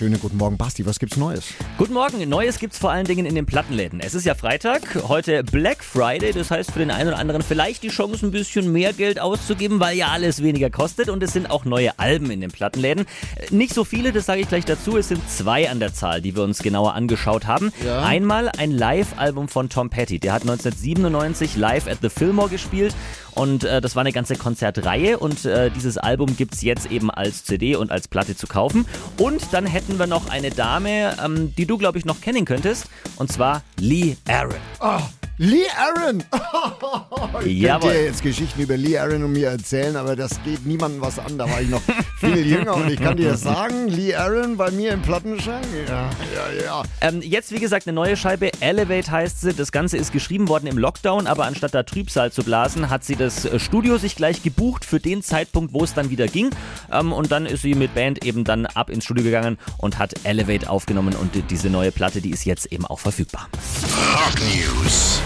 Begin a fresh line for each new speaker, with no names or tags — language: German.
Schönen guten Morgen, Basti. Was gibt's Neues?
Guten Morgen. Neues gibt's vor allen Dingen in den Plattenläden. Es ist ja Freitag, heute Black Friday. Das heißt für den einen oder anderen vielleicht die Chance, ein bisschen mehr Geld auszugeben, weil ja alles weniger kostet. Und es sind auch neue Alben in den Plattenläden. Äh, Nicht so viele, das sage ich gleich dazu. Es sind zwei an der Zahl, die wir uns genauer angeschaut haben.
Ja.
Einmal ein Live-Album von Tom Petty. Der hat 1997 live at the Fillmore gespielt. Und äh, das war eine ganze Konzertreihe und äh, dieses Album gibt's jetzt eben als CD und als Platte zu kaufen. Und dann hätten wir noch eine Dame, ähm, die du, glaube ich, noch kennen könntest. Und zwar Lee Aaron.
Oh, Lee Aaron! ich
Jawohl.
könnte dir jetzt Geschichten über Lee Aaron und mir erzählen, aber das geht niemandem was an. Da war ich noch viel jünger und ich kann dir sagen, Lee Aaron bei mir im Plattenschrank? Ja, ja, ja.
Ähm, jetzt, wie gesagt, eine neue Scheibe. Elevate heißt sie. Das Ganze ist geschrieben worden im Lockdown, aber anstatt da Trübsal zu blasen, hat sie das äh, Studio sich gleich gebucht für den Zeitpunkt, wo es dann wieder ging. Ähm, und dann ist sie mit Band eben dann ab ins Studio gegangen und hat Elevate aufgenommen. Und die- diese neue Platte, die ist jetzt eben auch verfügbar.
Rock News.